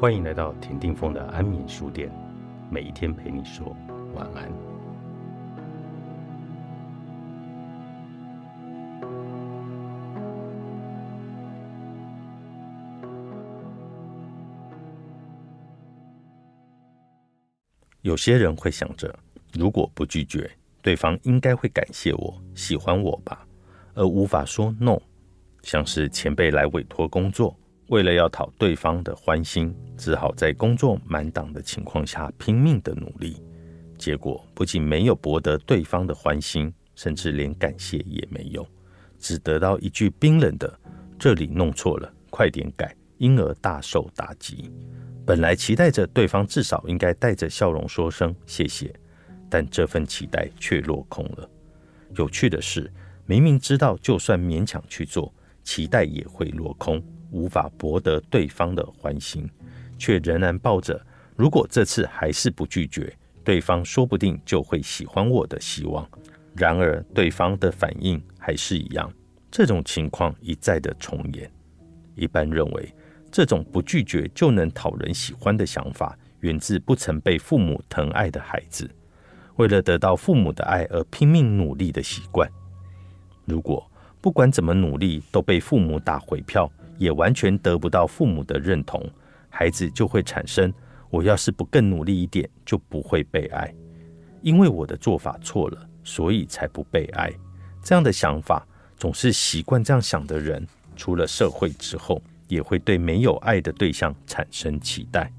欢迎来到田定峰的安眠书店，每一天陪你说晚安。有些人会想着，如果不拒绝，对方应该会感谢我、喜欢我吧，而无法说 no。像是前辈来委托工作。为了要讨对方的欢心，只好在工作满档的情况下拼命的努力，结果不仅没有博得对方的欢心，甚至连感谢也没有，只得到一句冰冷的“这里弄错了，快点改”，因而大受打击。本来期待着对方至少应该带着笑容说声谢谢，但这份期待却落空了。有趣的是，明明知道就算勉强去做，期待也会落空。无法博得对方的欢心，却仍然抱着如果这次还是不拒绝，对方说不定就会喜欢我的希望。然而，对方的反应还是一样。这种情况一再的重演。一般认为，这种不拒绝就能讨人喜欢的想法，源自不曾被父母疼爱的孩子，为了得到父母的爱而拼命努力的习惯。如果不管怎么努力都被父母打回票，也完全得不到父母的认同，孩子就会产生：我要是不更努力一点，就不会被爱。因为我的做法错了，所以才不被爱。这样的想法，总是习惯这样想的人，出了社会之后，也会对没有爱的对象产生期待。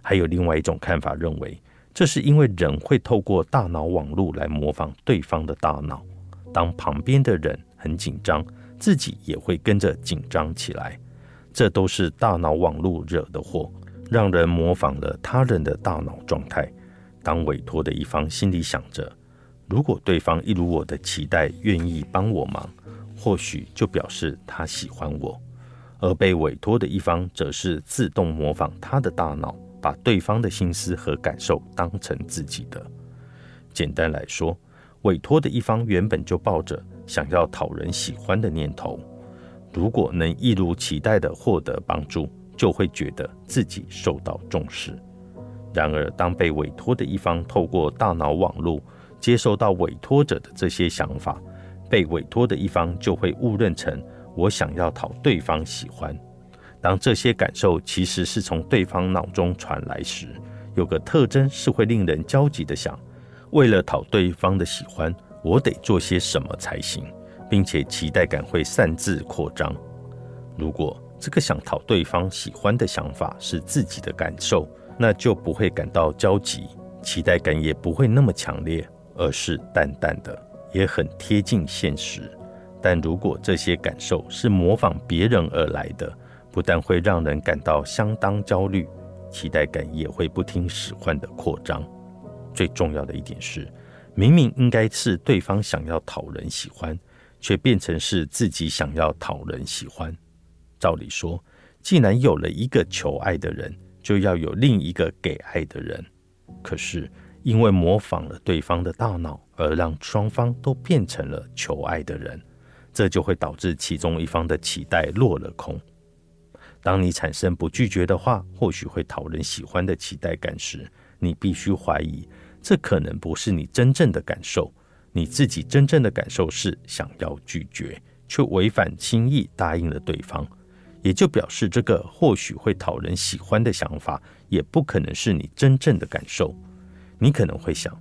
还有另外一种看法，认为这是因为人会透过大脑网络来模仿对方的大脑，当旁边的人很紧张。自己也会跟着紧张起来，这都是大脑网络惹的祸，让人模仿了他人的大脑状态。当委托的一方心里想着，如果对方一如我的期待，愿意帮我忙，或许就表示他喜欢我；而被委托的一方则是自动模仿他的大脑，把对方的心思和感受当成自己的。简单来说，委托的一方原本就抱着。想要讨人喜欢的念头，如果能一如期待的获得帮助，就会觉得自己受到重视。然而，当被委托的一方透过大脑网络接收到委托者的这些想法，被委托的一方就会误认成我想要讨对方喜欢。当这些感受其实是从对方脑中传来时，有个特征是会令人焦急的想：为了讨对方的喜欢。我得做些什么才行，并且期待感会擅自扩张。如果这个想讨对方喜欢的想法是自己的感受，那就不会感到焦急，期待感也不会那么强烈，而是淡淡的，也很贴近现实。但如果这些感受是模仿别人而来的，不但会让人感到相当焦虑，期待感也会不听使唤的扩张。最重要的一点是。明明应该是对方想要讨人喜欢，却变成是自己想要讨人喜欢。照理说，既然有了一个求爱的人，就要有另一个给爱的人。可是因为模仿了对方的大脑，而让双方都变成了求爱的人，这就会导致其中一方的期待落了空。当你产生不拒绝的话，或许会讨人喜欢的期待感时，你必须怀疑。这可能不是你真正的感受，你自己真正的感受是想要拒绝，却违反心意答应了对方，也就表示这个或许会讨人喜欢的想法，也不可能是你真正的感受。你可能会想，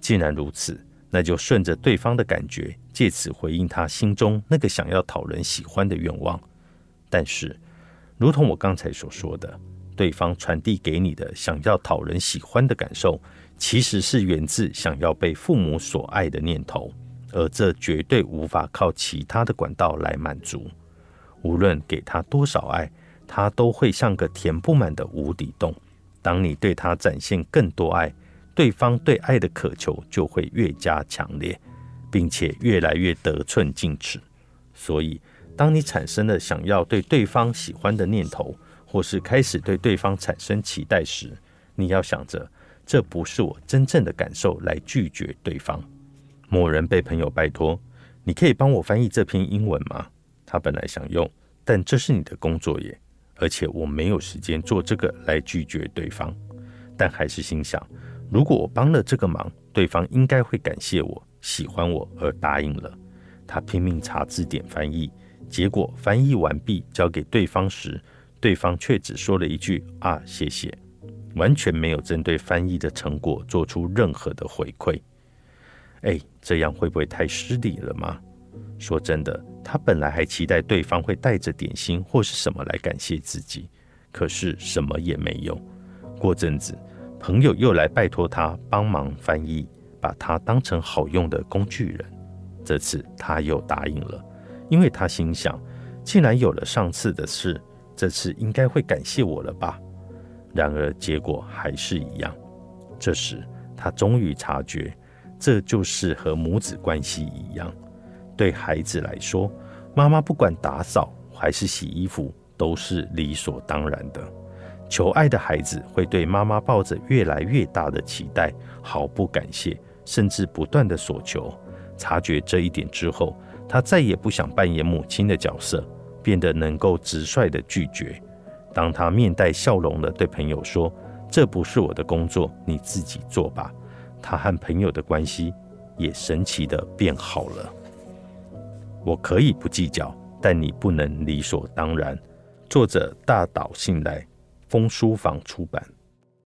既然如此，那就顺着对方的感觉，借此回应他心中那个想要讨人喜欢的愿望。但是，如同我刚才所说的，对方传递给你的想要讨人喜欢的感受。其实是源自想要被父母所爱的念头，而这绝对无法靠其他的管道来满足。无论给他多少爱，他都会像个填不满的无底洞。当你对他展现更多爱，对方对爱的渴求就会越加强烈，并且越来越得寸进尺。所以，当你产生了想要对对方喜欢的念头，或是开始对对方产生期待时，你要想着。这不是我真正的感受，来拒绝对方。某人被朋友拜托，你可以帮我翻译这篇英文吗？他本来想用，但这是你的工作耶，而且我没有时间做这个来拒绝对方。但还是心想，如果我帮了这个忙，对方应该会感谢我、喜欢我而答应了。他拼命查字典翻译，结果翻译完毕交给对方时，对方却只说了一句“啊，谢谢”，完全没有针对翻译的成果做出任何的回馈。哎，这样会不会太失礼了吗？说真的，他本来还期待对方会带着点心或是什么来感谢自己，可是什么也没有。过阵子，朋友又来拜托他帮忙翻译，把他当成好用的工具人。这次他又答应了，因为他心想，既然有了上次的事，这次应该会感谢我了吧。然而结果还是一样。这时他终于察觉，这就是和母子关系一样。对孩子来说，妈妈不管打扫还是洗衣服，都是理所当然的。求爱的孩子会对妈妈抱着越来越大的期待，毫不感谢，甚至不断的索求。察觉这一点之后，他再也不想扮演母亲的角色，变得能够直率的拒绝。当他面带笑容的对朋友说：“这不是我的工作，你自己做吧。”他和朋友的关系也神奇的变好了。我可以不计较，但你不能理所当然。作者大岛信赖，风书房出版。